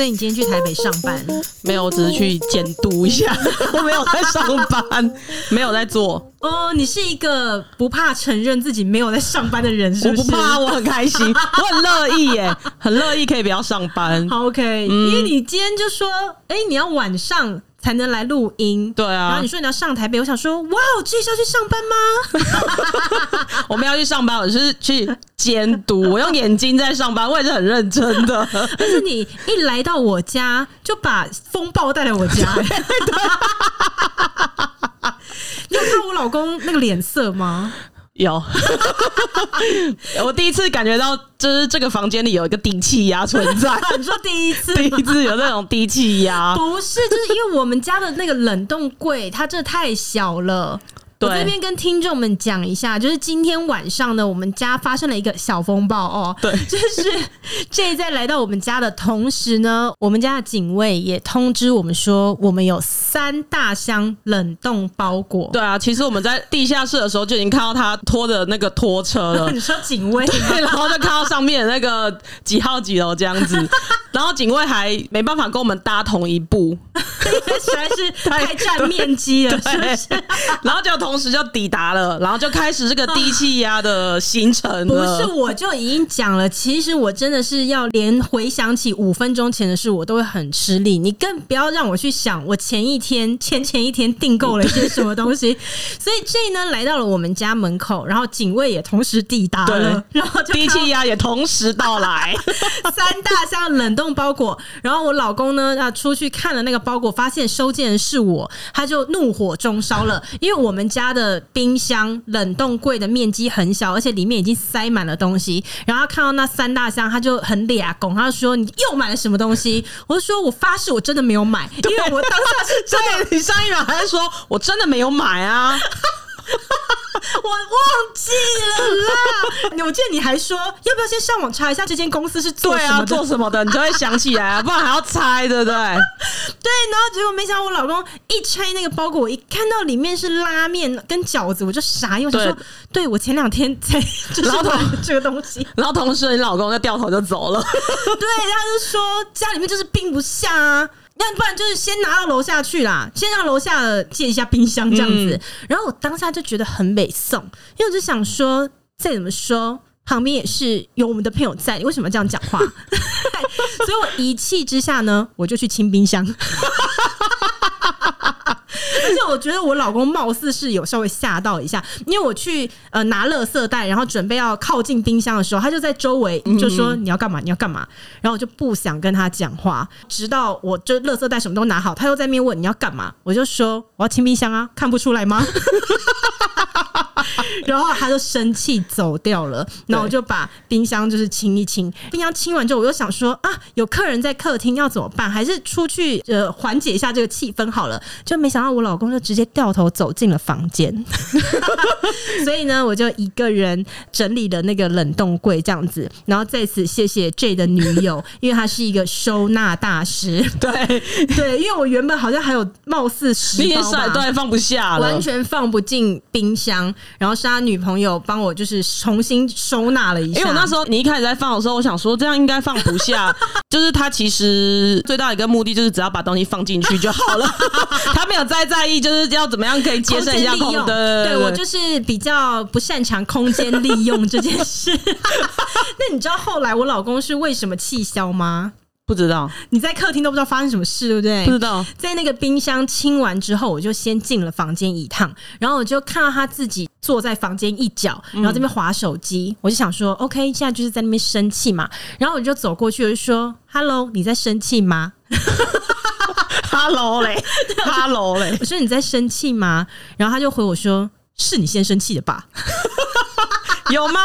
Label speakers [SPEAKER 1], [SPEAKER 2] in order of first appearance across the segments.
[SPEAKER 1] 所以你今天去台北上班？
[SPEAKER 2] 没有，我只是去监督一下，我 没有在上班，没有在做。
[SPEAKER 1] 哦，你是一个不怕承认自己没有在上班的人，是不是？
[SPEAKER 2] 我不怕，我很开心，我很乐意耶，很乐意可以不要上班。
[SPEAKER 1] 好，OK，嗯，因为你今天就说，哎，你要晚上。才能来录音，
[SPEAKER 2] 对啊。
[SPEAKER 1] 然后你说你要上台北，我想说，哇，这是要去上班吗？
[SPEAKER 2] 我们要去上班，我是去监督，我用眼睛在上班，我也是很认真的。
[SPEAKER 1] 但是你一来到我家，就把风暴带来我家。对你有看我老公那个脸色吗？
[SPEAKER 2] 有，我第一次感觉到，就是这个房间里有一个低气压存在。
[SPEAKER 1] 你说第一次，
[SPEAKER 2] 第一次有那种低气压？
[SPEAKER 1] 不是，就是因为我们家的那个冷冻柜，它真的太小了。我这边跟听众们讲一下，就是今天晚上呢，我们家发生了一个小风暴哦。
[SPEAKER 2] 对，
[SPEAKER 1] 就是 J 在来到我们家的同时呢，我们家的警卫也通知我们说，我们有三大箱冷冻包裹。
[SPEAKER 2] 对啊，其实我们在地下室的时候就已经看到他拖着那个拖车了。
[SPEAKER 1] 你说警卫？
[SPEAKER 2] 对，然后就看到上面的那个几号几楼这样子，然后警卫还没办法跟我们搭同一部，
[SPEAKER 1] 因为实在是太占面积了，是不是？
[SPEAKER 2] 然后就同。同时就抵达了，然后就开始这个低气压的行程。
[SPEAKER 1] 不是，我就已经讲了，其实我真的是要连回想起五分钟前的事，我都会很吃力。你更不要让我去想我前一天、前前一天订购了一些什么东西。所以这呢，来到了我们家门口，然后警卫也同时抵达了，然后
[SPEAKER 2] 低气压也同时到来，
[SPEAKER 1] 三大箱冷冻包裹。然后我老公呢，他出去看了那个包裹，发现收件人是我，他就怒火中烧了，因为我们家。家的冰箱冷冻柜的面积很小，而且里面已经塞满了东西。然后看到那三大箱，他就很俩拱，他就说：“你又买了什么东西？”我就说：“我发誓，我真的没有买，因为我当时是真的。”
[SPEAKER 2] 你上一秒还在说我真的没有买啊？
[SPEAKER 1] 我忘记了啦！我记得你还说要不要先上网查一下这间公司是做什么的，
[SPEAKER 2] 对啊，做什么的，你就会想起来啊，不然还要猜，对不对？对，然
[SPEAKER 1] 后结果没想到我老公一拆那个包裹，我一看到里面是拉面跟饺子，我就傻，因为我就说，对，对我前两天才就是买这个东西，
[SPEAKER 2] 然后同时你老公就掉头就走了，
[SPEAKER 1] 对，他就说家里面就是并不像啊。要不然就是先拿到楼下去啦，先让楼下的借一下冰箱这样子。嗯、然后我当下就觉得很美送，因为我就想说，再怎么说旁边也是有我们的朋友在，你为什么这样讲话？所以我一气之下呢，我就去清冰箱。而且我觉得我老公貌似是有稍微吓到一下，因为我去呃拿垃圾袋，然后准备要靠近冰箱的时候，他就在周围就说，你要干嘛？你要干嘛？然后我就不想跟他讲话，直到我就垃圾袋什么都拿好，他又在那边问你要干嘛，我就说我要清冰箱啊，看不出来吗？然后他就生气走掉了，然后我就把冰箱就是清一清，冰箱清完之后，我又想说啊，有客人在客厅要怎么办？还是出去呃缓解一下这个气氛好了。就没想到我老公就直接掉头走进了房间，所以呢，我就一个人整理了那个冷冻柜这样子，然后在此谢谢 J 的女友，因为她是一个收纳大师。
[SPEAKER 2] 对
[SPEAKER 1] 对，因为我原本好像还有貌似十包吧，
[SPEAKER 2] 对，放不下了，
[SPEAKER 1] 完全放不进冰箱。然后是他女朋友帮我，就是重新收纳了一下。
[SPEAKER 2] 因为我那时候你一开始在放的时候，我想说这样应该放不下。就是他其实最大的一个目的就是只要把东西放进去就好了，他没有再在意就是要怎么样可以节省一下空间。
[SPEAKER 1] 对，我就是比较不擅长空间利用这件事。那你知道后来我老公是为什么气消吗？
[SPEAKER 2] 不知道，你
[SPEAKER 1] 在客厅都不知道发生什么事，对不对？
[SPEAKER 2] 不知道，
[SPEAKER 1] 在那个冰箱清完之后，我就先进了房间一趟，然后我就看到他自己坐在房间一角，然后这边划手机，我就想说，OK，现在就是在那边生气嘛。然后我就走过去，我就说：“Hello，你在生气吗
[SPEAKER 2] ？”“Hello 嘞，Hello 嘞。”
[SPEAKER 1] 我说：“你在生气吗？”然后他就回我说：“是你先生气的吧？”
[SPEAKER 2] 有吗？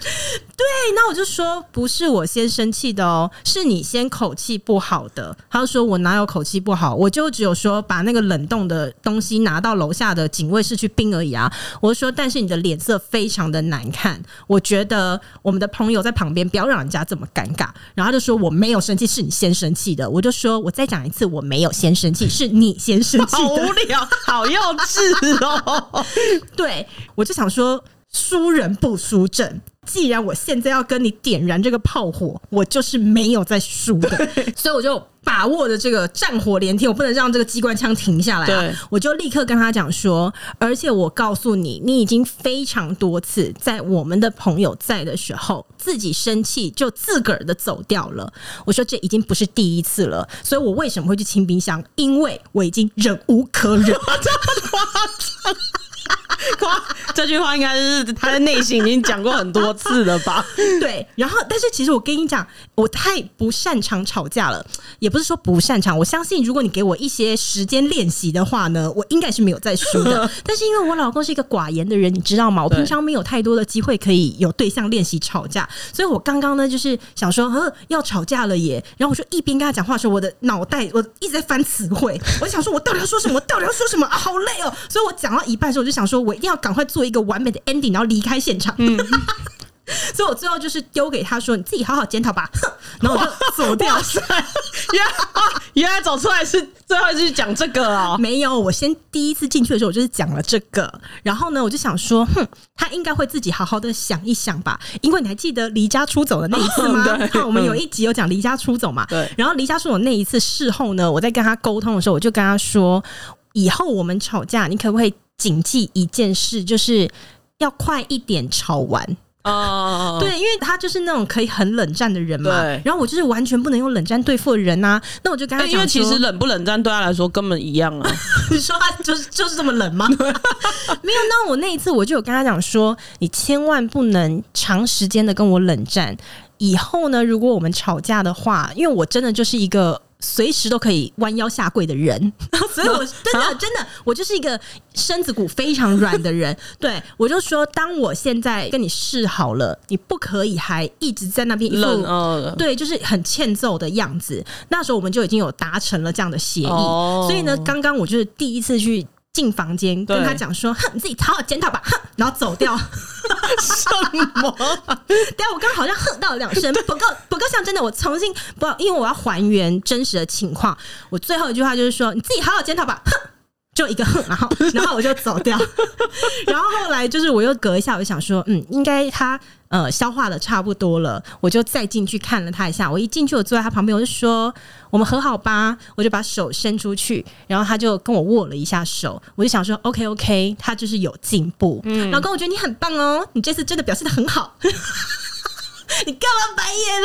[SPEAKER 1] 对，那我就说不是我先生气的哦，是你先口气不好的。他就说我哪有口气不好，我就只有说把那个冷冻的东西拿到楼下的警卫室去冰而已啊。我就说，但是你的脸色非常的难看，我觉得我们的朋友在旁边不要让人家这么尴尬。然后他就说我没有生气，是你先生气的。我就说我再讲一次，我没有先生气，是你先生气的。
[SPEAKER 2] 好无聊，好幼稚哦。
[SPEAKER 1] 对，我就想说。输人不输阵，既然我现在要跟你点燃这个炮火，我就是没有在输的，所以我就把握的这个战火连天，我不能让这个机关枪停下来、啊。
[SPEAKER 2] 对，
[SPEAKER 1] 我就立刻跟他讲说，而且我告诉你，你已经非常多次在我们的朋友在的时候，自己生气就自个儿的走掉了。我说这已经不是第一次了，所以我为什么会去清冰箱？因为我已经忍无可忍。
[SPEAKER 2] 这句话应该是他的内心已经讲过很多次了吧？
[SPEAKER 1] 对，然后但是其实我跟你讲，我太不擅长吵架了，也不是说不擅长。我相信如果你给我一些时间练习的话呢，我应该是没有在输的。但是因为我老公是一个寡言的人，你知道吗？我平常没有太多的机会可以有对象练习吵架，所以我刚刚呢就是想说，呃，要吵架了耶。然后我就一边跟他讲话的时候，我的脑袋我一直在翻词汇，我想说我到底要说什么？我到底要说什么啊？好累哦！所以我讲到一半的时候，我就想说我一定要赶快做一个完美的 ending，然后离开现场。嗯，所以我最后就是丢给他说：“你自己好好检讨吧。”然后我就走掉。
[SPEAKER 2] 原来原来走出来是最后一次讲这个哦？
[SPEAKER 1] 没有，我先第一次进去的时候，我就是讲了这个。然后呢，我就想说，哼，他应该会自己好好的想一想吧。因为你还记得离家出走的那一次吗？我们有一集有讲离家出走嘛。对。然后离家出走那一次事后呢，我在跟他沟通的时候，我就跟他说：“以后我们吵架，你可不可以？”谨记一件事，就是要快一点吵完哦。对，因为他就是那种可以很冷战的人嘛。对。然后我就是完全不能用冷战对付的人啊。那我就跟他讲，
[SPEAKER 2] 因为其实冷不冷战对他来说根本一样啊。
[SPEAKER 1] 你 说他就是就是这么冷吗？没有。那我那一次我就有跟他讲说，你千万不能长时间的跟我冷战。以后呢，如果我们吵架的话，因为我真的就是一个。随时都可以弯腰下跪的人，所以我真的真的，我就是一个身子骨非常软的人。对，我就说，当我现在跟你示好了，你不可以还一直在那边一副对，就是很欠揍的样子。那时候我们就已经有达成了这样的协议，所以呢，刚刚我就是第一次去。进房间跟他讲说：“哼，你自己好好检讨吧。”哼，然后走掉。什么？对啊，我刚刚好像哼到两声，不够不够像真的。我重新不，因为我要还原真实的情况。我最后一句话就是说：“你自己好好检讨吧。”哼，就一个哼，然后 然后我就走掉。然后后来就是我又隔一下，我就想说：“嗯，应该他。”呃，消化的差不多了，我就再进去看了他一下。我一进去，我坐在他旁边，我就说：“我们和好吧。”我就把手伸出去，然后他就跟我握了一下手。我就想说：“OK OK，他就是有进步。”嗯，老公，我觉得你很棒哦，你这次真的表现的很好。你干嘛白眼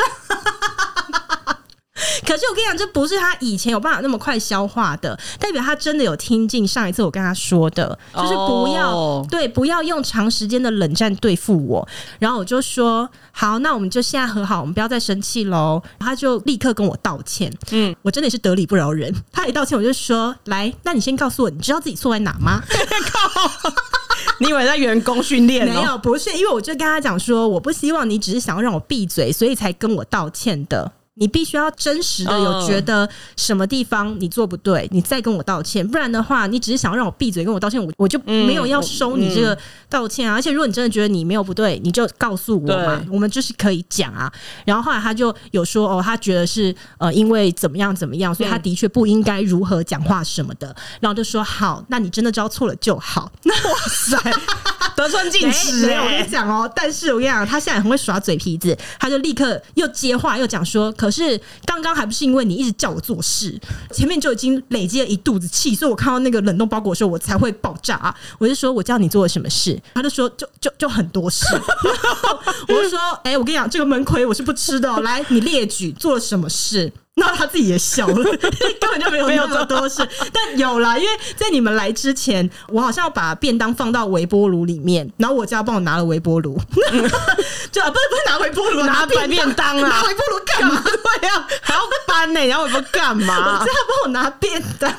[SPEAKER 1] 了？可是我跟你讲，这不是他以前有办法那么快消化的，代表他真的有听进上一次我跟他说的，就是不要、oh. 对，不要用长时间的冷战对付我。然后我就说好，那我们就现在和好，我们不要再生气喽。他就立刻跟我道歉，嗯，我真的是得理不饶人。他一道歉，我就说来，那你先告诉我，你知道自己错在哪吗？靠！
[SPEAKER 2] 你以为在员工训练？
[SPEAKER 1] 没有，不是，因为我就跟他讲说，我不希望你只是想要让我闭嘴，所以才跟我道歉的。你必须要真实的有觉得什么地方你做不对，你再跟我道歉，不然的话，你只是想要让我闭嘴跟我道歉，我我就没有要收你这个道歉啊。而且如果你真的觉得你没有不对，你就告诉我嘛，我们就是可以讲啊。然后后来他就有说哦，他觉得是呃因为怎么样怎么样，所以他的确不应该如何讲话什么的。然后就说好，那你真的知道错了就好。那 哇塞，
[SPEAKER 2] 得寸进尺欸。
[SPEAKER 1] 我跟你讲哦，但是我跟你讲，他现在很会耍嘴皮子，他就立刻又接话又讲说。可是刚刚还不是因为你一直叫我做事，前面就已经累积了一肚子气，所以我看到那个冷冻包裹的时候，我才会爆炸！我就说我叫你做了什么事，他就说就就就很多事。我就说，哎、我跟你讲，这个门葵我是不吃的。来，你列举做了什么事。那他自己也笑了，根本就没有没有这么多事，但有啦，因为在你们来之前，我好像要把便当放到微波炉里面，然后我家帮我拿了微波炉，嗯、就不是不是拿微波炉，拿便便当啊，拿微波炉干嘛？对呀，还要搬呢、欸，然后微波干嘛？我家帮我拿便当，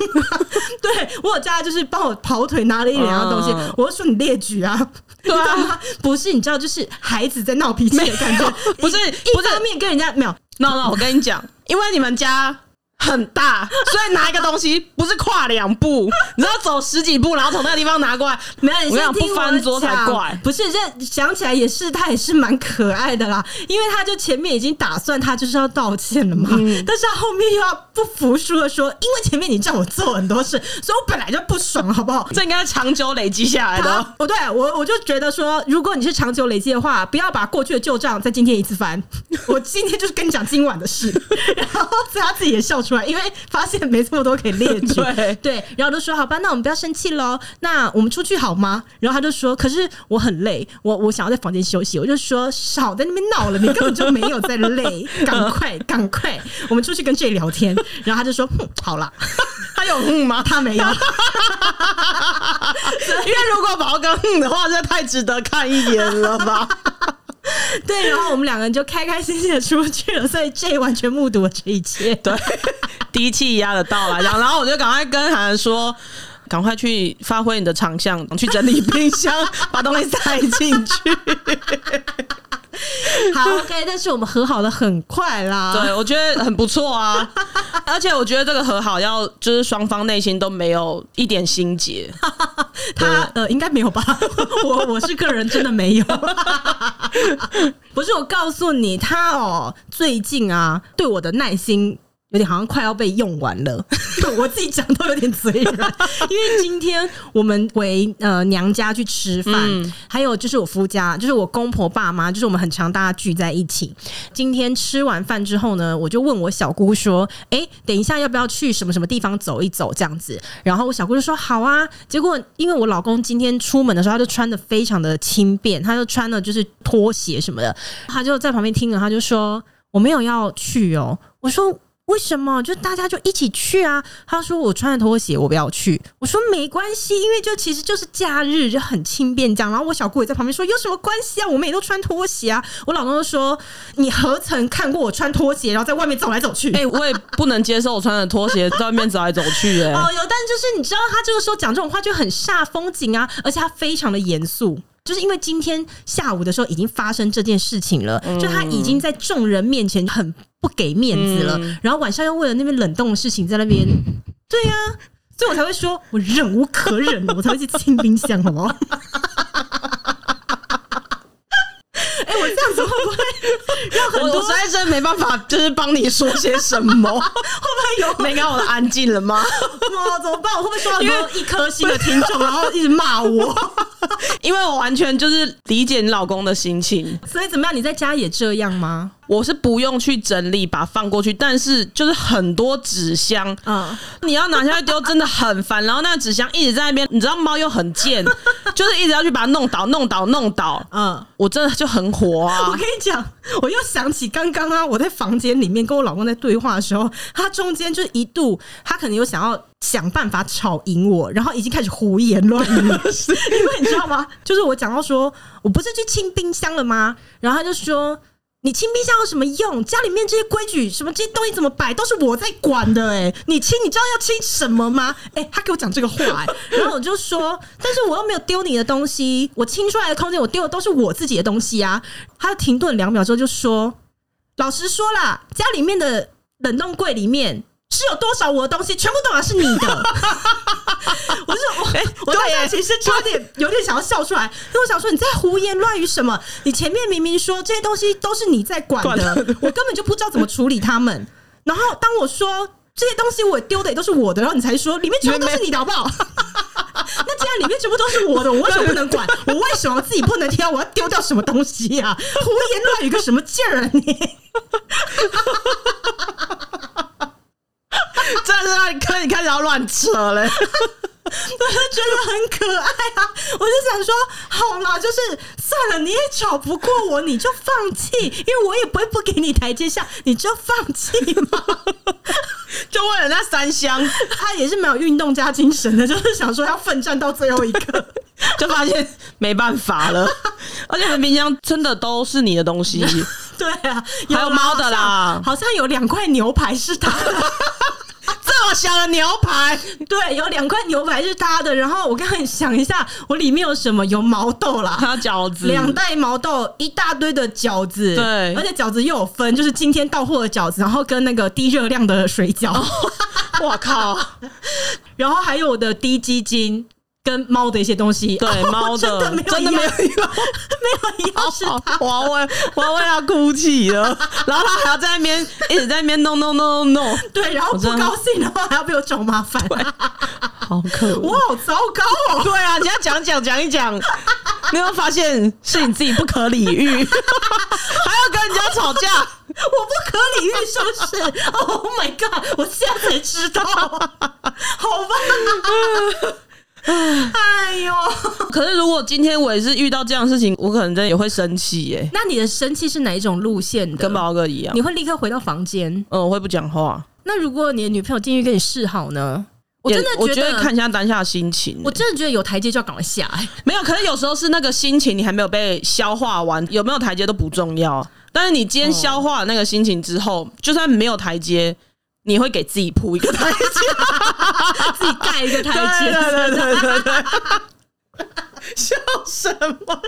[SPEAKER 1] 对我有家就是帮我跑腿拿了一两样东西，嗯、我就说你列举啊，对啊，不是你知道，就是孩子在闹脾气的感觉，不是。一方面跟人家没有。
[SPEAKER 2] No no，我跟你讲，因为你们家很大，所以拿一个东西不是跨两步，你知道走十几步，然后从那个地方拿过来，没有，你这样不翻桌才怪。
[SPEAKER 1] 不是，这想起来也是，他也是蛮可爱的啦，因为他就前面已经打算他就是要道歉了嘛，嗯、但是他后面又要不服输的说，因为前面你叫我做很多事，所以我本来就不爽，好不好？
[SPEAKER 2] 这应该是长久累积下来的。
[SPEAKER 1] 不对，我我就觉得说，如果你是长久累积的话，不要把过去的旧账在今天一次翻。我今天就是跟你讲今晚的事。然后所以他自己也笑出来，因为发现没这么多可以列举。
[SPEAKER 2] 对
[SPEAKER 1] 对，然后就说好吧，那我们不要生气喽，那我们出去好吗？然后他就说，可是我很累，我我想要在房间休息。我就说少在那边闹了，你根本就没有在累，赶快赶快，我们出去跟 J 聊天。然后他就说，哼，好了，
[SPEAKER 2] 他有嗯吗？
[SPEAKER 1] 他没有，因为
[SPEAKER 2] 如果宝哥嗯的话，这太值得看一眼了吧。
[SPEAKER 1] 对，然后我们两个人就开开心心的出去了，所以 J 完全目睹了这一切。
[SPEAKER 2] 对，低气压的到来，然后我就赶快跟韩寒说，赶快去发挥你的长项，去整理冰箱，把东西塞进去。
[SPEAKER 1] 好，OK，但是我们和好的很快啦。
[SPEAKER 2] 对，我觉得很不错啊，而且我觉得这个和好要就是双方内心都没有一点心结。
[SPEAKER 1] 他呃，应该没有吧？我我是个人真的没有。不是，我告诉你，他哦，最近啊，对我的耐心。有点好像快要被用完了，我自己讲都有点嘴软。因为今天我们回呃娘家去吃饭，嗯、还有就是我夫家，就是我公婆爸妈，就是我们很常大家聚在一起。今天吃完饭之后呢，我就问我小姑说：“哎、欸，等一下要不要去什么什么地方走一走？”这样子，然后我小姑就说：“好啊。”结果因为我老公今天出门的时候，他就穿的非常的轻便，他就穿了就是拖鞋什么的，他就在旁边听了，他就说：“我没有要去哦。”我说。为什么？就大家就一起去啊？他说我穿着拖鞋，我不要去。我说没关系，因为就其实就是假日，就很轻便这样。然后我小姑也在旁边说有什么关系啊？我们也都穿拖鞋啊。我老公就说你何曾看过我穿拖鞋，然后在外面走来走去？
[SPEAKER 2] 哎、欸，我也不能接受我穿着拖鞋 在外面走来走去、欸。哎，哦，
[SPEAKER 1] 有，但就是你知道他这个时候讲这种话就很煞风景啊，而且他非常的严肃。就是因为今天下午的时候已经发生这件事情了，就他已经在众人面前很不给面子了，然后晚上又为了那边冷冻的事情在那边，对呀，所以我才会说我忍无可忍了，我才会去清冰箱，好不好？哎，我这样子会不会让很多？
[SPEAKER 2] 我实在是没办法，就是帮你说些什么？会不
[SPEAKER 1] 会有？
[SPEAKER 2] 没看我的安静了吗？
[SPEAKER 1] 哇，怎么办？我会不会说到很多一颗星的听众，然后一直骂我？
[SPEAKER 2] 因为我完全就是理解你老公的心情，
[SPEAKER 1] 所以怎么样？你在家也这样吗？
[SPEAKER 2] 我是不用去整理，把它放过去，但是就是很多纸箱，嗯，你要拿下来丢，真的很烦。然后那个纸箱一直在那边，你知道猫又很贱，就是一直要去把它弄倒、弄倒、弄倒。嗯，我真的就很火啊！
[SPEAKER 1] 我跟你讲，我又想起刚刚啊，我在房间里面跟我老公在对话的时候，他中间就一度，他可能有想要想办法吵赢我，然后已经开始胡言乱语，因为你知道吗？就是我讲到说我不是去清冰箱了吗？然后他就说。你清冰箱有什么用？家里面这些规矩，什么这些东西怎么摆，都是我在管的哎、欸。你清，你知道要清什么吗？哎、欸，他给我讲这个话哎、欸，然后我就说，但是我又没有丢你的东西，我清出来的空间，我丢的都是我自己的东西啊。他停顿两秒之后就说：“老实说啦，家里面的冷冻柜里面。”是有多少我的东西，全部都是你的。我就我，欸、我当时其实差点 有点想要笑出来，因为我想说你在胡言乱语什么？你前面明明说这些东西都是你在管的，我根本就不知道怎么处理他们。然后当我说这些东西我丢的也都是我的，然后你才说里面全部都是你的，好不好？那既然里面全部都是我的，我为什么不能管？我为什么自己不能挑？我要丢掉什么东西呀、啊？胡言乱语个什么劲儿啊你？
[SPEAKER 2] 这是让你可你开始要乱扯嘞，
[SPEAKER 1] 我就觉得很可爱啊！我就想说，好啦，就是算了，你也吵不过我，你就放弃，因为我也不会不给你台阶下，你就放弃嘛。
[SPEAKER 2] 就为了那三箱，
[SPEAKER 1] 他也是没有运动家精神的，就是想说要奋战到最后一刻，
[SPEAKER 2] 就发现没办法了。而且冰箱真的都是你的东西，
[SPEAKER 1] 对啊，
[SPEAKER 2] 有还有猫的啦，
[SPEAKER 1] 好像有两块牛排是他的。
[SPEAKER 2] 这么小的牛排，
[SPEAKER 1] 对，有两块牛排是他的。然后我刚刚想一下，我里面有什么？有毛豆啦，
[SPEAKER 2] 还有饺子，
[SPEAKER 1] 两袋毛豆，一大堆的饺子，
[SPEAKER 2] 对，
[SPEAKER 1] 而且饺子又有分，就是今天到货的饺子，然后跟那个低热量的水饺。
[SPEAKER 2] 我、哦、靠！
[SPEAKER 1] 然后还有我的滴鸡精。跟猫的一些东西，
[SPEAKER 2] 对 猫的、哦、的真的没有一样，没
[SPEAKER 1] 有一样是他，
[SPEAKER 2] 我要为我要为他哭泣了。然后他还要在那边一直在那边弄弄弄弄，
[SPEAKER 1] 对，然后不高兴的话还要被我找麻烦，
[SPEAKER 2] 好可恶，
[SPEAKER 1] 我好糟糕哦。
[SPEAKER 2] 对啊，你要讲讲讲一讲，你有没有发现是你自己不可理喻，还要跟人家吵架。
[SPEAKER 1] 我不可理喻是不是？Oh my god！我现在才知道，好吧。哎呦！
[SPEAKER 2] 可是如果今天我也是遇到这样的事情，我可能真的也会生气耶。
[SPEAKER 1] 那你的生气是哪一种路线的？
[SPEAKER 2] 跟宝哥一样，
[SPEAKER 1] 你会立刻回到房间？
[SPEAKER 2] 嗯，我会不讲话。
[SPEAKER 1] 那如果你的女朋友进去跟你示好呢？我真的觉得，
[SPEAKER 2] 我觉得看一下当下的心情。
[SPEAKER 1] 我真的觉得有台阶就要赶快下。
[SPEAKER 2] 没有，可是有时候是那个心情你还没有被消化完，有没有台阶都不重要。但是你今天消化了那个心情之后，就算没有台阶。你会给自己铺一个台阶，
[SPEAKER 1] 自己盖一个台阶，
[SPEAKER 2] 对对对对对对，笑什么？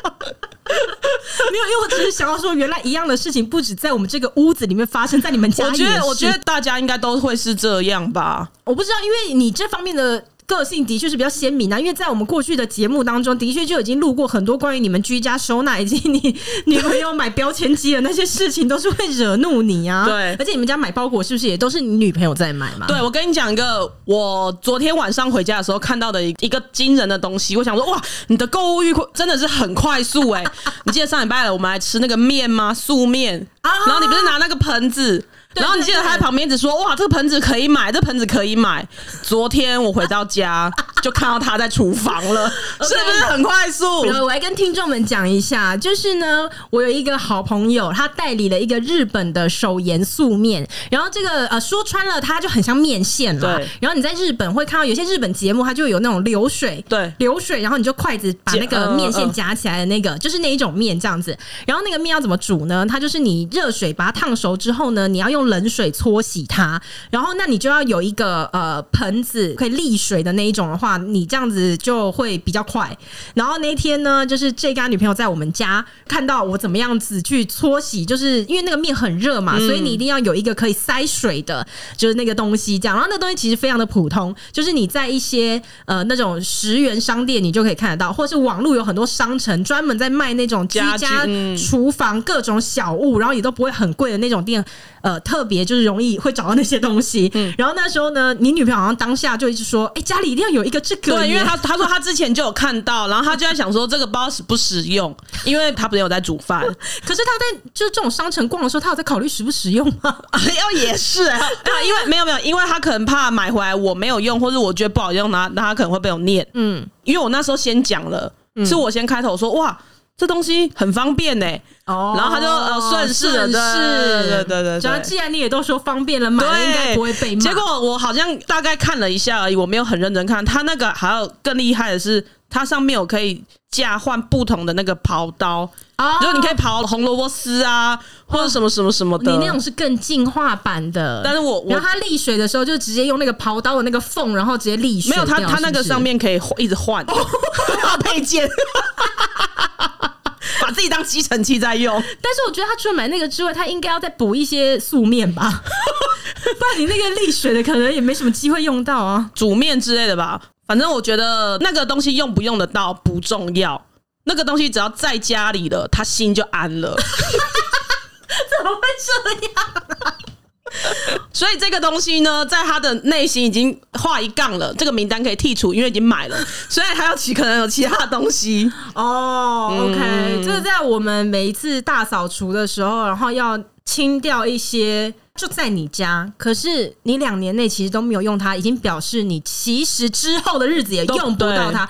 [SPEAKER 1] 没有，因为我只是想要说，原来一样的事情不止在我们这个屋子里面发生，在你们家。
[SPEAKER 2] 我觉得，我觉得大家应该都会是这样吧？
[SPEAKER 1] 我不知道，因为你这方面的。个性的确是比较鲜明啊，因为在我们过去的节目当中，的确就已经录过很多关于你们居家收纳以及你女朋友买标签机的那些事情，都是会惹怒你啊。
[SPEAKER 2] 对，
[SPEAKER 1] 而且你们家买包裹是不是也都是你女朋友在买嘛？
[SPEAKER 2] 对，我跟你讲一个，我昨天晚上回家的时候看到的一一个惊人的东西，我想说，哇，你的购物欲真的是很快速哎、欸！你记得上礼拜了，我们来吃那个面吗？素面，然后你不是拿那个盆子。然后你记得他在旁边一直说：“哇，这个盆子可以买，这个盆子可以买。”昨天我回到家 就看到他在厨房了，是不是很快速？
[SPEAKER 1] 我来跟听众们讲一下，就是呢，我有一个好朋友，他代理了一个日本的手盐素面，然后这个呃说穿了，它就很像面线了。对。然后你在日本会看到有些日本节目，它就有那种流水，
[SPEAKER 2] 对，
[SPEAKER 1] 流水，然后你就筷子把那个面线夹起来的那个，就是那一种面这样子。然后那个面要怎么煮呢？它就是你热水把它烫熟之后呢，你要用。冷水搓洗它，然后那你就要有一个呃盆子可以沥水的那一种的话，你这样子就会比较快。然后那天呢，就是这个女朋友在我们家看到我怎么样子去搓洗，就是因为那个面很热嘛，所以你一定要有一个可以塞水的，就是那个东西这样。然后那东西其实非常的普通，就是你在一些呃那种十元商店你就可以看得到，或是网络有很多商城专门在卖那种居家厨房各种小物，然后也都不会很贵的那种店，呃特。特别就是容易会找到那些东西，嗯，然后那时候呢，你女朋友好像当下就一直说，哎，家里一定要有一个这个，
[SPEAKER 2] 对，因为他他说他之前就有看到，然后她就在想说这个不知道实不实用，因为她不是有在煮饭，
[SPEAKER 1] 可是她在就是这种商城逛的时候，她有在考虑实不实用吗？
[SPEAKER 2] 要 也是啊，因为没有没有，因为她可能怕买回来我没有用，或者我觉得不好用，那那他可能会被我念，嗯，因为我那时候先讲了，是我先开头说哇。这东西很方便呢，哦，然后他就呃顺势的，对对对对。
[SPEAKER 1] 只要既然你也都说方便了，买了应该不会被骂。
[SPEAKER 2] 结果我好像大概看了一下而已，我没有很认真看。他那个还有更厉害的是，它上面有可以架换不同的那个刨刀啊，就是你可以刨红萝卜丝啊，或者什么什么什么的。
[SPEAKER 1] 你那种是更进化版的，
[SPEAKER 2] 但是我
[SPEAKER 1] 然后它沥水的时候就直接用那个刨刀的那个缝，然后直接沥水。
[SPEAKER 2] 没有，它它那个上面可以一直换哦配件。把自己当吸尘器在用，
[SPEAKER 1] 但是我觉得他除了买那个之外，他应该要再补一些素面吧，不然你那个沥水的可能也没什么机会用到啊，
[SPEAKER 2] 煮面之类的吧。反正我觉得那个东西用不用得到不重要，那个东西只要在家里了，他心就安了。
[SPEAKER 1] 怎么会这样啊？
[SPEAKER 2] 所以这个东西呢，在他的内心已经画一杠了，这个名单可以剔除，因为已经买了，所以还要其可能有其他的东西
[SPEAKER 1] 哦。Oh, OK，嗯，这个在我们每一次大扫除的时候，然后要清掉一些，就在你家，可是你两年内其实都没有用它，已经表示你其实之后的日子也用不到它。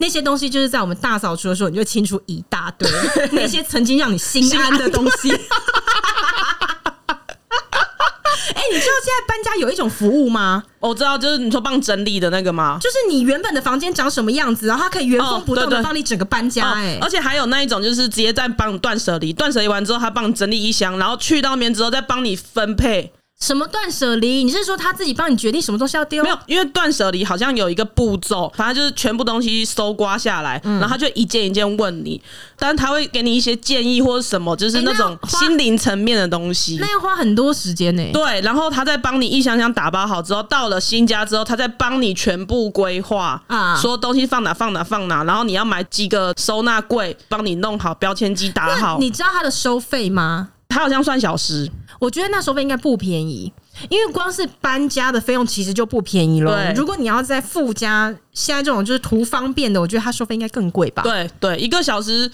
[SPEAKER 1] 那些东西就是在我们大扫除的时候，你就清除一大堆 那些曾经让你心安的东西。你知道现在搬家有一种服务吗？
[SPEAKER 2] 我知道，就是你说帮整理的那个吗？
[SPEAKER 1] 就是你原本的房间长什么样子，然后它可以原封不动的帮你整个搬家、欸。哎、
[SPEAKER 2] 哦，而且还有那一种，就是直接在帮你断舍离，断舍离完之后，他帮你整理一箱，然后去到那边之后再帮你分配。
[SPEAKER 1] 什么断舍离？你是说他自己帮你决定什么东西要丢？
[SPEAKER 2] 没有，因为断舍离好像有一个步骤，反正就是全部东西搜刮下来，嗯、然后他就一件一件问你，但是他会给你一些建议或者什么，就是那种心灵层面的东西。
[SPEAKER 1] 那要花很多时间呢、欸。
[SPEAKER 2] 对，然后他再帮你一箱箱打包好之后，到了新家之后，他再帮你全部规划啊，说东西放哪放哪放哪，然后你要买几个收纳柜，帮你弄好标签机打好。
[SPEAKER 1] 你知道他的收费吗？
[SPEAKER 2] 他好像算小时。
[SPEAKER 1] 我觉得那收费应该不便宜，因为光是搬家的费用其实就不便宜了。对，如果你要再附加现在这种就是图方便的，我觉得他收费应该更贵吧？
[SPEAKER 2] 对对，一个小时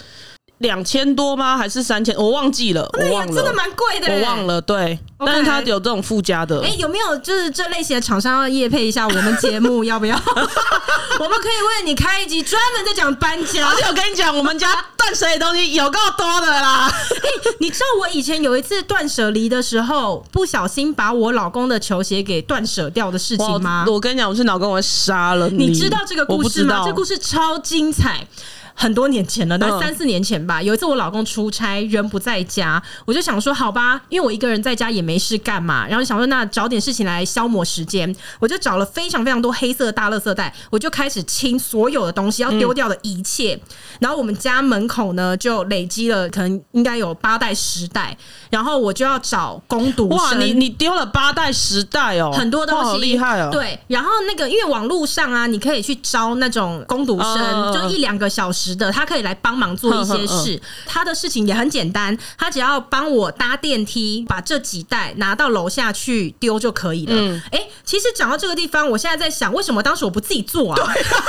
[SPEAKER 2] 两千多吗？还是三千？我忘记了，我忘了，
[SPEAKER 1] 真的蛮贵的，
[SPEAKER 2] 我忘了。对.但是它有这种附加的。
[SPEAKER 1] 哎、欸，有没有就是这类型的厂商要业配一下我们节目？要不要？我们可以为你开一集专门在讲搬家。
[SPEAKER 2] 而且我跟你讲，我们家断舍离东西有够多的啦。
[SPEAKER 1] 你知道我以前有一次断舍离的时候，不小心把我老公的球鞋给断舍掉的事情吗？
[SPEAKER 2] 我跟你讲，我是老公我杀了你。
[SPEAKER 1] 你知道这个故事吗？这个、故事超精彩。很多年前了，大概三四年前吧。有一次我老公出差，人不在家，我就想说好吧，因为我一个人在家也没事干嘛，然后想说那找点事情来消磨时间，我就找了非常非常多黑色的大垃圾袋，我就开始清所有的东西要丢掉的一切。然后我们家门口呢就累积了可能应该有八袋十袋，然后我就要找工读生。
[SPEAKER 2] 哇，你你丢了八袋十袋哦，
[SPEAKER 1] 很多东西，
[SPEAKER 2] 好厉害哦。
[SPEAKER 1] 对，然后那个因为网络上啊，你可以去招那种工读生，就一两个小时。的，他可以来帮忙做一些事，他的事情也很简单，他只要帮我搭电梯，把这几袋拿到楼下去丢就可以了。嗯，哎、欸，其实讲到这个地方，我现在在想，为什么当时我不自己做啊？对啊，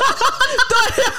[SPEAKER 2] 对啊，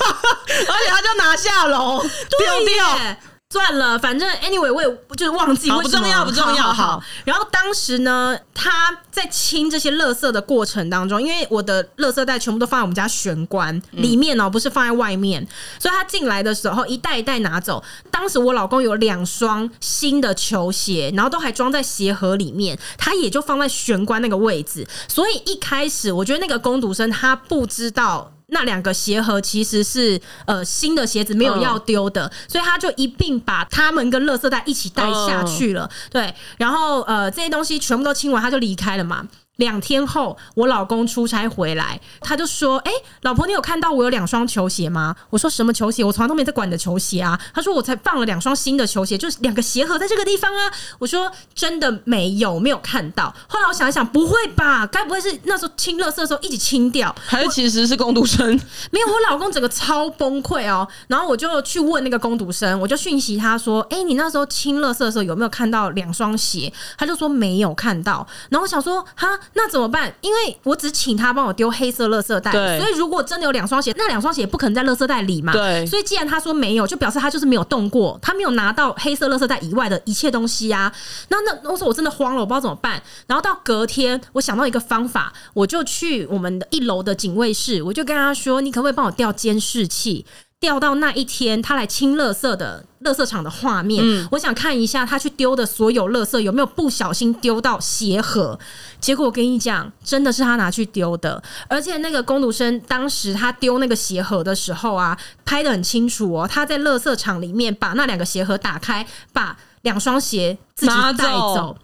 [SPEAKER 2] 而且他就拿下楼丢掉。
[SPEAKER 1] 算了，反正 anyway 我也就是忘记不重要，
[SPEAKER 2] 不重要。好，
[SPEAKER 1] 然后当时呢，他在清这些垃圾的过程当中，因为我的垃圾袋全部都放在我们家玄关里面哦，不是放在外面，所以他进来的时候一袋一袋拿走。当时我老公有两双新的球鞋，然后都还装在鞋盒里面，他也就放在玄关那个位置。所以一开始我觉得那个工读生他不知道。那两个鞋盒其实是呃新的鞋子，没有要丢的，所以他就一并把他们跟垃圾袋一起带下去了。对，然后呃这些东西全部都清完，他就离开了嘛。两天后，我老公出差回来，他就说：“哎、欸，老婆，你有看到我有两双球鞋吗？”我说：“什么球鞋？我从来都没在管你的球鞋啊。”他说：“我才放了两双新的球鞋，就是两个鞋盒在这个地方啊。”我说：“真的没有，没有看到。”后来我想一想，不会吧？该不会是那时候清垃圾的时候一起清掉？
[SPEAKER 2] 还是其实是工读生？
[SPEAKER 1] 没有，我老公整个超崩溃哦。然后我就去问那个工读生，我就讯息他说：“哎、欸，你那时候清垃圾的时候有没有看到两双鞋？”他就说没有看到。然后我想说：“哈。”那怎么办？因为我只请他帮我丢黑色垃圾袋，所以如果真的有两双鞋，那两双鞋不可能在垃圾袋里嘛。对，所以既然他说没有，就表示他就是没有动过，他没有拿到黑色垃圾袋以外的一切东西啊。那那我说我真的慌了，我不知道怎么办。然后到隔天，我想到一个方法，我就去我们的一楼的警卫室，我就跟他说：“你可不可以帮我调监视器？”调到那一天他来清垃圾的垃圾场的画面，嗯，我想看一下他去丢的所有垃圾有没有不小心丢到鞋盒。结果我跟你讲，真的是他拿去丢的，而且那个工读生当时他丢那个鞋盒的时候啊，拍的很清楚哦，他在垃圾场里面把那两个鞋盒打开，把。两双鞋自己带走，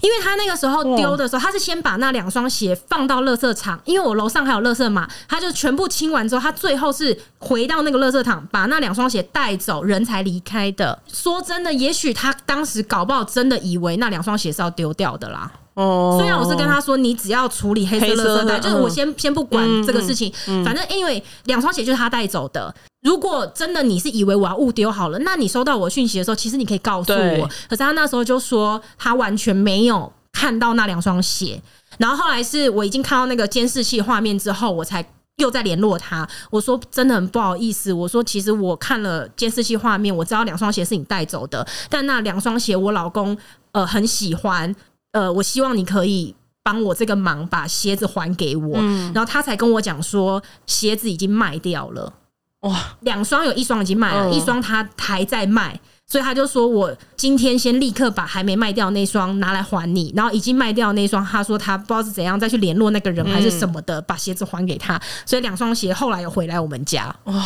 [SPEAKER 1] 因为他那个时候丢的时候，他是先把那两双鞋放到垃圾场，因为我楼上还有垃圾嘛，他就全部清完之后，他最后是回到那个垃圾场，把那两双鞋带走，人才离开的。说真的，也许他当时搞不好真的以为那两双鞋是要丢掉的啦。哦，虽然我是跟他说，你只要处理黑色垃圾袋，就是我先先不管这个事情，反正因为两双鞋就是他带走的。如果真的你是以为我要误丢好了，那你收到我讯息的时候，其实你可以告诉我。可是他那时候就说他完全没有看到那两双鞋。然后后来是我已经看到那个监视器画面之后，我才又在联络他。我说真的很不好意思，我说其实我看了监视器画面，我知道两双鞋是你带走的，但那两双鞋我老公呃很喜欢，呃我希望你可以帮我这个忙，把鞋子还给我。然后他才跟我讲说鞋子已经卖掉了。哇，两双有一双已经卖了，嗯、一双他还在卖，所以他就说：“我今天先立刻把还没卖掉那双拿来还你，然后已经卖掉那双，他说他不知道是怎样再去联络那个人还是什么的，嗯、把鞋子还给他。所以两双鞋后来又回来我们家。哇，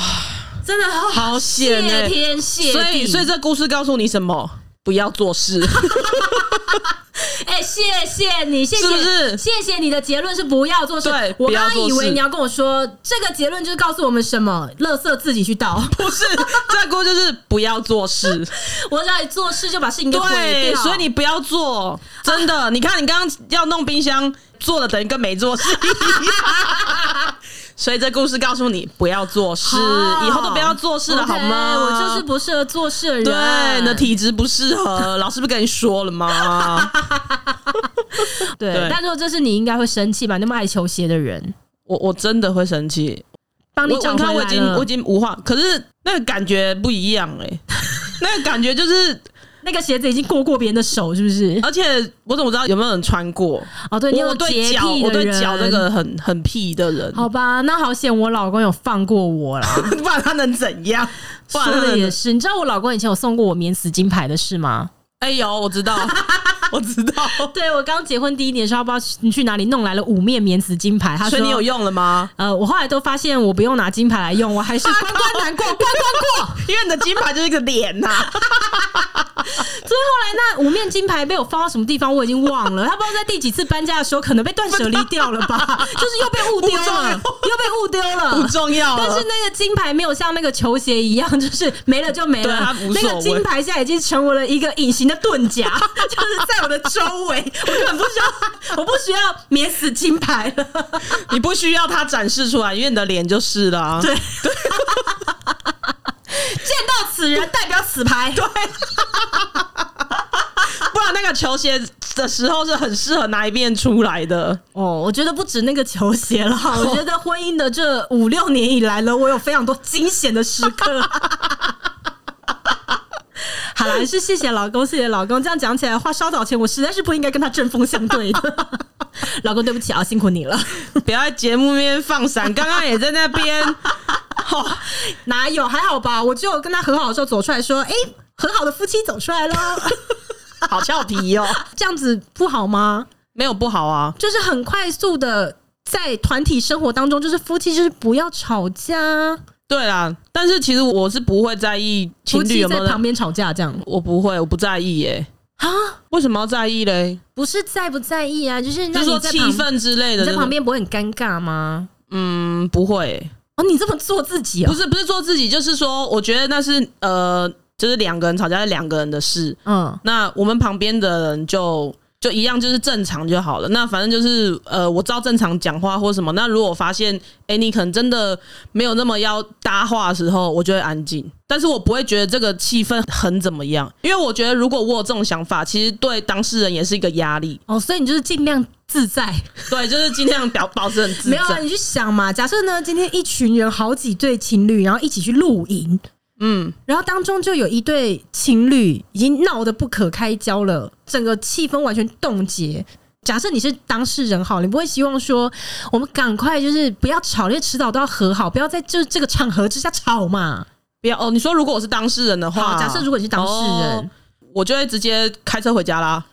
[SPEAKER 1] 真的好险、欸！谢天谢地。
[SPEAKER 2] 所以，所以这故事告诉你什么？不要做事。
[SPEAKER 1] 哎、欸，谢谢你，谢谢，是不是？谢谢你的结论是不要做事。
[SPEAKER 2] 对，
[SPEAKER 1] 我刚刚以为你要跟我说这个结论就是告诉我们什么？垃圾自己去倒，
[SPEAKER 2] 不是？再过就是不要做事。
[SPEAKER 1] 我让你做事就把事情给毁掉，
[SPEAKER 2] 所以你不要做。真的，啊、你看你刚刚要弄冰箱，做了等于跟没做事一样。所以这故事告诉你不要做事，以后都不要做事了好吗？
[SPEAKER 1] 我就是不适合做事的人，
[SPEAKER 2] 对，你的体质不适合。老师不是跟你说了吗？
[SPEAKER 1] 对，对，但如果这是你应该会生气吧？那么爱球鞋的人，
[SPEAKER 2] 我我真的会生气。帮你讲出来，我已经我已经无话，可是那个感觉不一样哎、欸。那个感觉就是。
[SPEAKER 1] 那个鞋子已经过过别人的手，是不是？
[SPEAKER 2] 而且我怎么知道有没有人穿过？
[SPEAKER 1] 哦，对，你有
[SPEAKER 2] 我对脚，我对脚这个很很屁的人。
[SPEAKER 1] 好吧，那好险，我老公有放过我啦，
[SPEAKER 2] 不然他能怎样？
[SPEAKER 1] 说的也是，你知道我老公以前有送过我免死金牌的事吗？
[SPEAKER 2] 哎呦，我知道。我知道，
[SPEAKER 1] 对，我刚结婚第一年的时候，不知道你去哪里弄来了五面免死金牌，他
[SPEAKER 2] 说你有用了吗？
[SPEAKER 1] 呃，我后来都发现我不用拿金牌来用，我还是 关关难过关关过，
[SPEAKER 2] 因为你的金牌就是一个脸呐、啊。
[SPEAKER 1] 所以后来那五面金牌被我放到什么地方，我已经忘了。他不知道在第几次搬家的时候，可能被断舍离掉了吧？就是又被误丢了，又被误丢了，
[SPEAKER 2] 不重要。
[SPEAKER 1] 但是那个金牌没有像那个球鞋一样，就是没了就没了。那个金牌现在已经成为了一个隐形的盾甲，就是在我的周围，我根本不需要，我不需要免死金牌了。
[SPEAKER 2] 你不需要它展示出来，因为你的脸就是了。
[SPEAKER 1] 对对。见到此人代表此牌，对，
[SPEAKER 2] 不然那个球鞋的时候是很适合拿一遍出来的
[SPEAKER 1] 哦。我觉得不止那个球鞋了，我觉得婚姻的这五六年以来呢，我有非常多惊险的时刻。好了，还是谢谢老公，谢谢老公。这样讲起来，花稍早前我实在是不应该跟他针锋相对的。老公，对不起啊，辛苦你了，
[SPEAKER 2] 不要在节目里面放闪。刚刚也在那边。
[SPEAKER 1] 哦，哪有？还好吧，我就跟他和好的时候走出来说：“哎、欸，和好的夫妻走出来喽，
[SPEAKER 2] 好俏皮哦。”
[SPEAKER 1] 这样子不好吗？
[SPEAKER 2] 没有不好啊，
[SPEAKER 1] 就是很快速的在团体生活当中，就是夫妻就是不要吵架。
[SPEAKER 2] 对啦，但是其实我是不会在意情侣有没有
[SPEAKER 1] 在旁边吵架这样，
[SPEAKER 2] 我不会，我不在意耶。啊？为什么要在意嘞？
[SPEAKER 1] 不是在不在意啊，就是
[SPEAKER 2] 就是说气氛之类的，你
[SPEAKER 1] 在旁边不会很尴尬吗？
[SPEAKER 2] 嗯，不会。
[SPEAKER 1] 哦，你这么做自己啊？
[SPEAKER 2] 不是不是做自己，就是说，我觉得那是呃，就是两个人吵架是两个人的事。嗯，那我们旁边的人就就一样，就是正常就好了。那反正就是呃，我知道正常讲话或什么。那如果我发现，哎，你可能真的没有那么要搭话的时候，我就会安静。但是我不会觉得这个气氛很怎么样，因为我觉得如果我有这种想法，其实对当事人也是一个压力。
[SPEAKER 1] 哦，所以你就是尽量。自在，
[SPEAKER 2] 对，就是尽量表 保持很自在。
[SPEAKER 1] 没有啊，你去想嘛，假设呢，今天一群人好几对情侣，然后一起去露营，嗯，然后当中就有一对情侣已经闹得不可开交了，整个气氛完全冻结。假设你是当事人，好，你不会希望说我们赶快就是不要吵，因为迟早都要和好，不要在就是这个场合之下吵嘛。
[SPEAKER 2] 不要哦，你说如果我是当事人的话，
[SPEAKER 1] 假设如果你是当事人，哦，
[SPEAKER 2] 我就会直接 开车回家啦。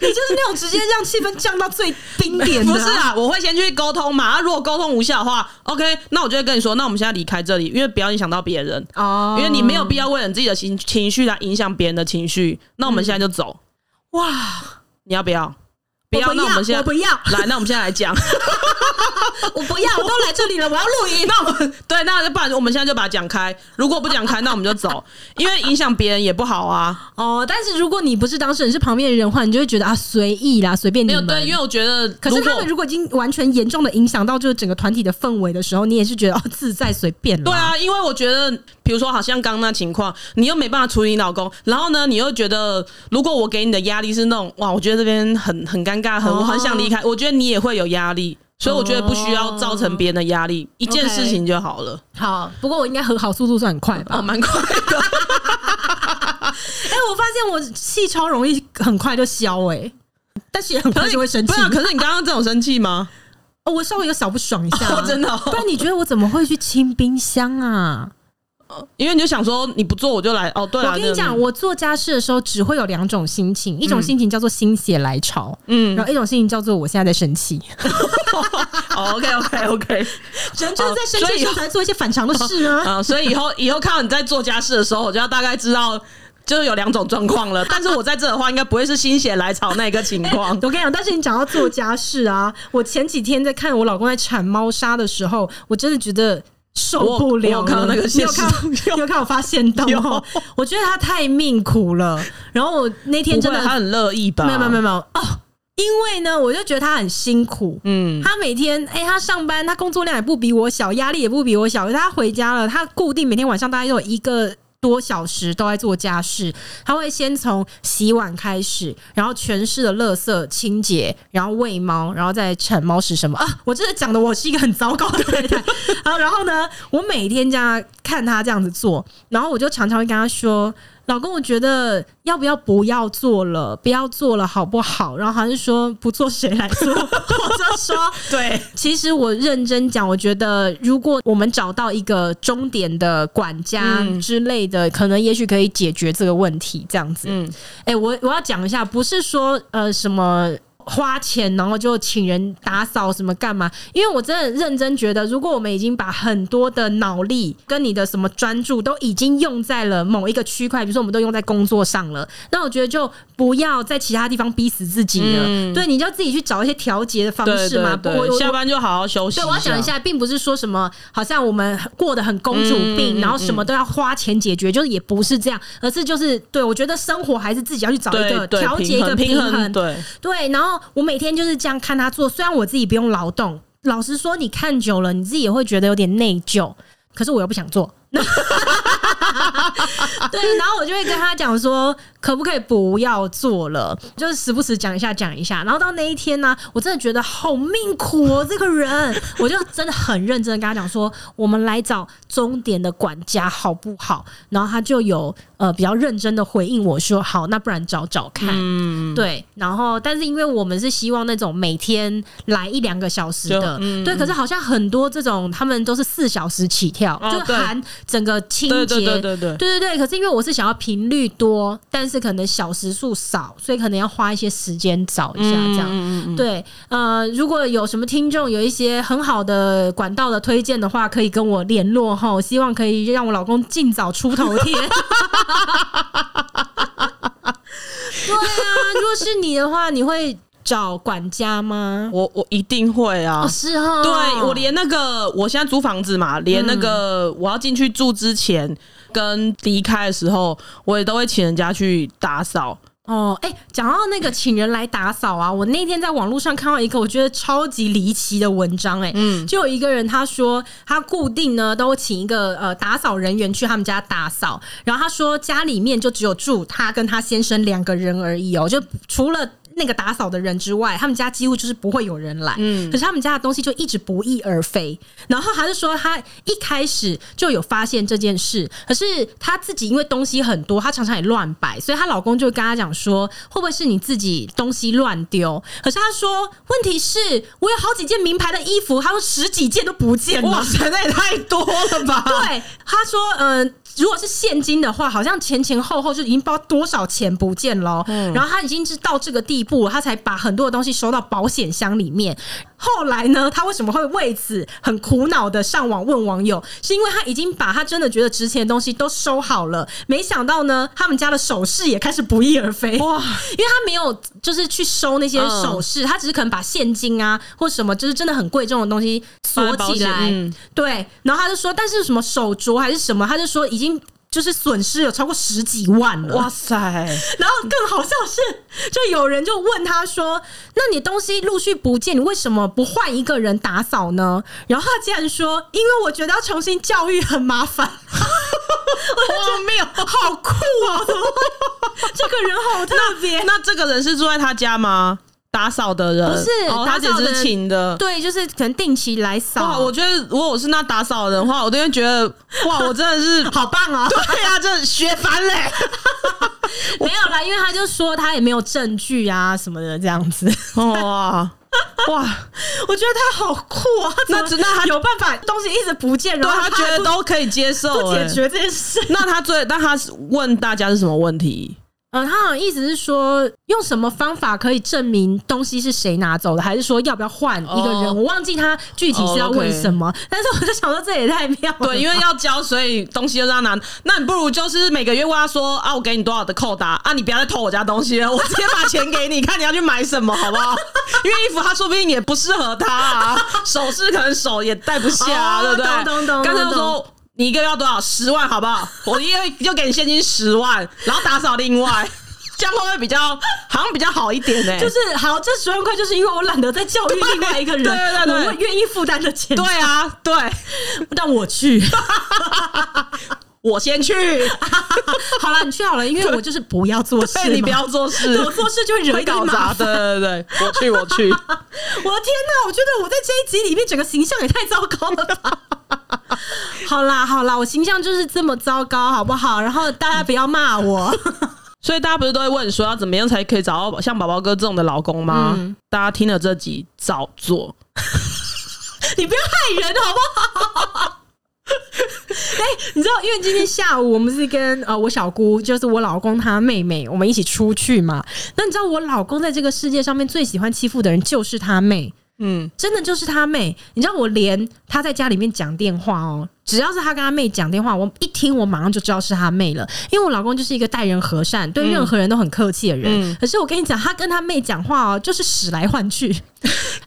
[SPEAKER 1] 你 就是那种直接让气氛降到最冰点的。
[SPEAKER 2] 不是啊，我会先去沟通嘛。啊如果沟通无效的话，OK，那我就会跟你说，那我们现在离开这里，因为不要影响到别人哦。因为你没有必要为了你自己的情情绪来影响别人的情绪。那我们现在就走。哇，你要不要？不要，那我们现在
[SPEAKER 1] 不要
[SPEAKER 2] 来，那我们现在来讲。
[SPEAKER 1] 我不要，我都来这里了，我要录音。
[SPEAKER 2] 那我们对，那不然我们现在就把它讲开。如果不讲开，那我们就走，因为影响别人也不好啊。
[SPEAKER 1] 哦，但是如果你不是当事人，是旁边的人的话，你就会觉得啊，随意啦，随便你们。
[SPEAKER 2] 没有对，因为我觉得，
[SPEAKER 1] 可是他们如果已经完全严重的影响到就是整个团体的氛围的时候，你也是觉得哦，自在随便。
[SPEAKER 2] 对啊，因为我觉得，比如说，好像刚刚那情况，你又没办法处理你老公，然后呢，你又觉得，如果我给你的压力是那种哇，我觉得这边很很尴尬，很我很想离开，我觉得你也会有压力。所以我觉得不需要造成别人的压力，一件事情就好了。
[SPEAKER 1] 好，不过我应该和好速度算很快吧？
[SPEAKER 2] 哦，蛮快的。
[SPEAKER 1] 哎，我发现我气超容易很快就消哎，但是也很快就会生气。
[SPEAKER 2] 可是你刚刚这种生气吗？
[SPEAKER 1] 哦，我稍微有小不爽一下，
[SPEAKER 2] 真的。
[SPEAKER 1] 不然你觉得我怎么会去清冰箱啊？
[SPEAKER 2] 因为你就想说你不做我就来哦，对，我
[SPEAKER 1] 跟你讲，我做家事的时候只会有两种心情，一种心情叫做心血来潮，嗯，然后一种心情叫做我现在在生气。
[SPEAKER 2] 哦，OK OK OK，
[SPEAKER 1] 人就是在生气的时候才做一些反常的事啊。
[SPEAKER 2] 啊，所以以后以后看到你在做家事的时候，我就要大概知道就是有两种状况了。但是我在这的话，应该不会是心血来潮那个情况。
[SPEAKER 1] 我跟你讲，但是你讲到做家事啊，我前几天在看我老公在铲猫砂的时候，我真的觉得。受不了！
[SPEAKER 2] 我看到那个现
[SPEAKER 1] 实，你有看我 发现到吗？我觉得他太命苦了。然后我那天真的
[SPEAKER 2] 他很乐意吧？
[SPEAKER 1] 没有没有没有哦，因为呢，我就觉得他很辛苦。嗯，他每天哎、欸，他上班，他工作量也不比我小，压力也不比我小。他回家了，他固定每天晚上大概有一个多小时都在做家事，他会先从洗碗开始，然后全室的垃圾清洁，然后喂猫，然后再铲猫屎什么啊！我真的讲的我是一个很糟糕的太太。然后，然后呢，我每天这样看他这样子做，然后我就常常会跟他说。老公，我觉得要不要不要做了？不要做了，好不好？然后还是说不做谁来做？我就说，
[SPEAKER 2] 对，
[SPEAKER 1] 其实我认真讲，我觉得如果我们找到一个终点的管家之类的，嗯、可能也许可以解决这个问题。这样子，嗯，哎、欸，我我要讲一下，不是说呃什么。花钱，然后就请人打扫什么干嘛？因为我真的认真觉得，如果我们已经把很多的脑力跟你的什么专注都已经用在了某一个区块，比如说我们都用在工作上了，那我觉得就不要在其他地方逼死自己了。嗯、对，你就要自己去找一些调节的方式嘛。
[SPEAKER 2] 对对对，
[SPEAKER 1] 我
[SPEAKER 2] 下班就好好休息。
[SPEAKER 1] 对，我要讲一下，并不是说什么好像我们过得很公主病，嗯、然后什么都要花钱解决，就是也不是这样，而是就是对我觉得生活还是自己要去找一个调节一个。平衡
[SPEAKER 2] 对
[SPEAKER 1] 对，然后。我每天就是这样看他做，虽然我自己不用劳动，老实说，你看久了，你自己也会觉得有点内疚。可是我又不想做。对，然后我就会跟他讲说，可不可以不要做了？就是时不时讲一下，讲一下。然后到那一天呢，我真的觉得好命苦哦，这个人，我就真的很认真的跟他讲说，我们来找终点的管家好不好？然后他就有呃比较认真的回应我说，好，那不然找找看。嗯，对。然后，但是因为我们是希望那种每天来一两个小时的，对。可是好像很多这种他们都是四小时起跳，就含。整个清洁，对对对对对，对对对。可是因为我是想要频率多，但是可能小时数少，所以可能要花一些时间找一下这样。嗯嗯对，呃，如果有什么听众有一些很好的管道的推荐的话，可以跟我联络哈。我希望可以让我老公尽早出头天。对啊，如果是你的话，你会。找管家吗？
[SPEAKER 2] 我我一定会啊！
[SPEAKER 1] 哦是哦，
[SPEAKER 2] 对我连那个我现在租房子嘛，连那个我要进去住之前跟离开的时候，我也都会请人家去打扫。
[SPEAKER 1] 哦，哎、欸，讲到那个请人来打扫啊，我那天在网络上看到一个我觉得超级离奇的文章、欸，哎，嗯，就有一个人他说他固定呢都请一个呃打扫人员去他们家打扫，然后他说家里面就只有住他跟他先生两个人而已哦，就除了。那个打扫的人之外，他们家几乎就是不会有人来。嗯，可是他们家的东西就一直不翼而飞。然后他就说，他一开始就有发现这件事，可是他自己因为东西很多，他常常也乱摆，所以她老公就跟他讲说，会不会是你自己东西乱丢？可是他说，问题是我有好几件名牌的衣服，他说十几件都不见了。
[SPEAKER 2] 哇塞，那也太多了吧？
[SPEAKER 1] 对，他说，嗯、呃。如果是现金的话，好像前前后后就已经不知道多少钱不见了。嗯，然后他已经是到这个地步了，他才把很多的东西收到保险箱里面。后来呢，他为什么会为此很苦恼的上网问网友？是因为他已经把他真的觉得值钱的东西都收好了，没想到呢，他们家的首饰也开始不翼而飞。哇！因为他没有就是去收那些首饰，他只是可能把现金啊或什么就是真的很贵重的东西锁起来。嗯，对。然后他就说，但是什么手镯还是什么，他就说已经。就是损失有超过十几万了，哇塞！然后更好笑是，就有人就问他说：“那你东西陆续不见，你为什么不换一个人打扫呢？”然后他竟然说：“因为我觉得要重新教育很麻烦。”我就没有，好酷哦！这个人好特别。
[SPEAKER 2] 那这个人是住在他家吗？打扫的人
[SPEAKER 1] 不是，
[SPEAKER 2] 他只是请的，
[SPEAKER 1] 对，就是可能定期来扫。
[SPEAKER 2] 哇，我觉得如果我是那打扫的人的话，我都会觉得哇，我真的是
[SPEAKER 1] 好棒啊！
[SPEAKER 2] 对啊，这学翻嘞，
[SPEAKER 1] 没有啦，因为他就说他也没有证据啊什么的这样子。哇哇，我觉得他好酷啊！那那他有办法东西一直不见，然后
[SPEAKER 2] 他觉得都可以接受，
[SPEAKER 1] 不解决这件事。
[SPEAKER 2] 那他最，那他问大家是什么问题？
[SPEAKER 1] 嗯，他好像意思是说，用什么方法可以证明东西是谁拿走的，还是说要不要换一个人？哦、我忘记他具体是要问什么，但是我就想说这也太妙了。
[SPEAKER 2] 对，因为要交，所以东西就让他拿。那你不如就是每个月问他说啊，我给你多少的扣打啊，你不要再偷我家东西了，我直接把钱给你，看你要去买什么，好不好？因为衣服他说不定也不适合他啊，首饰可能手也戴不下，啊，对不对？刚才就说。你一个月要多少？十万，好不好？我一个月就给你现金十万，然后打扫另外，这样会不会比较好像比较好一点呢？
[SPEAKER 1] 就是好，这十万块就是因为我懒得再教育另外一个人，对对对，我愿意负担的钱。
[SPEAKER 2] 对啊，对，
[SPEAKER 1] 但我去。
[SPEAKER 2] 我先去。
[SPEAKER 1] 好了，你去好了，因为我就是不要做事，
[SPEAKER 2] 你不要做事，
[SPEAKER 1] 我做事就会惹一搞砸。
[SPEAKER 2] 对对对，我去，我去。
[SPEAKER 1] 我的天哪，我觉得我在这一集里面整个形象也太糟糕了吧。好啦好啦，我形象就是这么糟糕，好不好？然后大家不要骂我。
[SPEAKER 2] 所以大家不是都会问说，要怎么样才可以找到像宝宝哥这种的老公吗？嗯、大家听了这集早做，
[SPEAKER 1] 你不要害人好不好？哎、欸，你知道，因为今天下午我们是跟呃我小姑，就是我老公他妹妹，我们一起出去嘛。那你知道我老公在这个世界上面最喜欢欺负的人就是他妹，嗯，真的就是他妹。你知道我连他在家里面讲电话哦。只要是他跟他妹讲电话，我一听我马上就知道是他妹了，因为我老公就是一个待人和善、对任何人都很客气的人。嗯、可是我跟你讲，他跟他妹讲话哦，就是使来换去，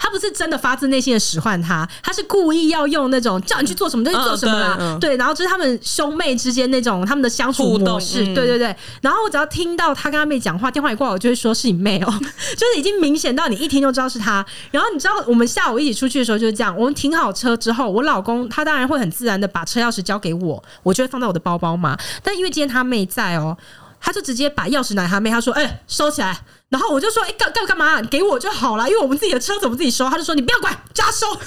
[SPEAKER 1] 他不是真的发自内心的使唤他，他是故意要用那种叫你去做什么就去做什么啦。嗯、对，然后就是他们兄妹之间那种他们的相处模式。嗯、对对对。然后我只要听到他跟他妹讲话，电话一挂，我就会说是你妹哦，就是已经明显到你一听就知道是他。然后你知道我们下午一起出去的时候就是这样，我们停好车之后，我老公他当然会很自然的。把车钥匙交给我，我就会放在我的包包嘛。但因为今天他妹在哦，他就直接把钥匙拿他妹，他说：“哎、欸，收起来。”然后我就说：“哎、欸，干干干嘛？给我就好了，因为我们自己的车怎么自己收？”他就说：“你不要管，加收。”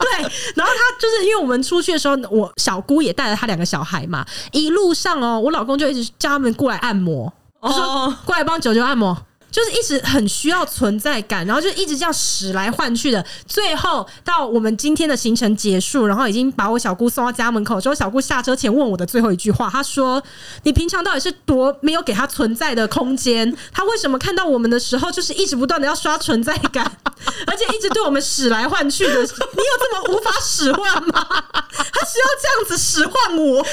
[SPEAKER 1] 对，然后他就是因为我们出去的时候，我小姑也带了他两个小孩嘛，一路上哦，我老公就一直叫他们过来按摩，他说：“过来帮九九按摩。”就是一直很需要存在感，然后就一直这样使来换去的。最后到我们今天的行程结束，然后已经把我小姑送到家门口之后，小姑下车前问我的最后一句话，她说：“你平常到底是多没有给他存在的空间？她为什么看到我们的时候，就是一直不断的要刷存在感，而且一直对我们使来换去的？你有这么无法使唤吗？她需要这样子使唤？”我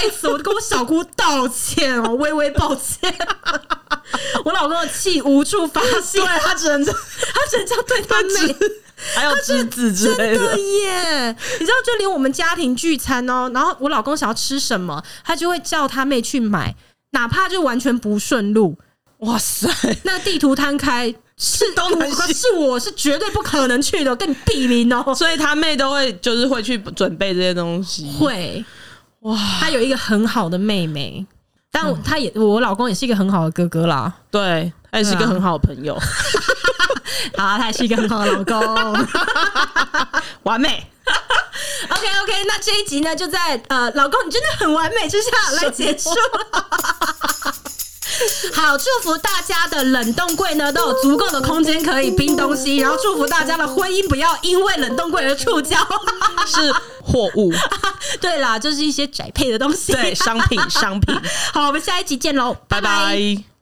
[SPEAKER 1] 现在在此，我就跟我小姑道歉哦，微微抱歉。我老公的气无处发泄，对他只能这，他只能这样对他妹，
[SPEAKER 2] 还有侄子之类的
[SPEAKER 1] 耶。你知道，就连我们家庭聚餐哦，然后我老公想要吃什么，他就会叫他妹去买，哪怕就完全不顺路。哇塞，那地图摊开 是都能是我是绝对不可能去的，跟你比邻哦。
[SPEAKER 2] 所以他妹都会就是会去准备这些东西，
[SPEAKER 1] 会。哇，他有一个很好的妹妹，但他也我老公也是一个很好的哥哥啦。
[SPEAKER 2] 对，他也是一个很好的朋友。
[SPEAKER 1] 好，他也是一个很好的老公，
[SPEAKER 2] 完美。
[SPEAKER 1] OK OK，那这一集呢，就在呃，老公你真的很完美之下来结束了。好，祝福大家的冷冻柜呢都有足够的空间可以冰东西，然后祝福大家的婚姻不要因为冷冻柜而触礁，
[SPEAKER 2] 是货物。
[SPEAKER 1] 对啦，就是一些宅配的东西，
[SPEAKER 2] 对，商品商品。
[SPEAKER 1] 好，我们下一集见喽，拜拜。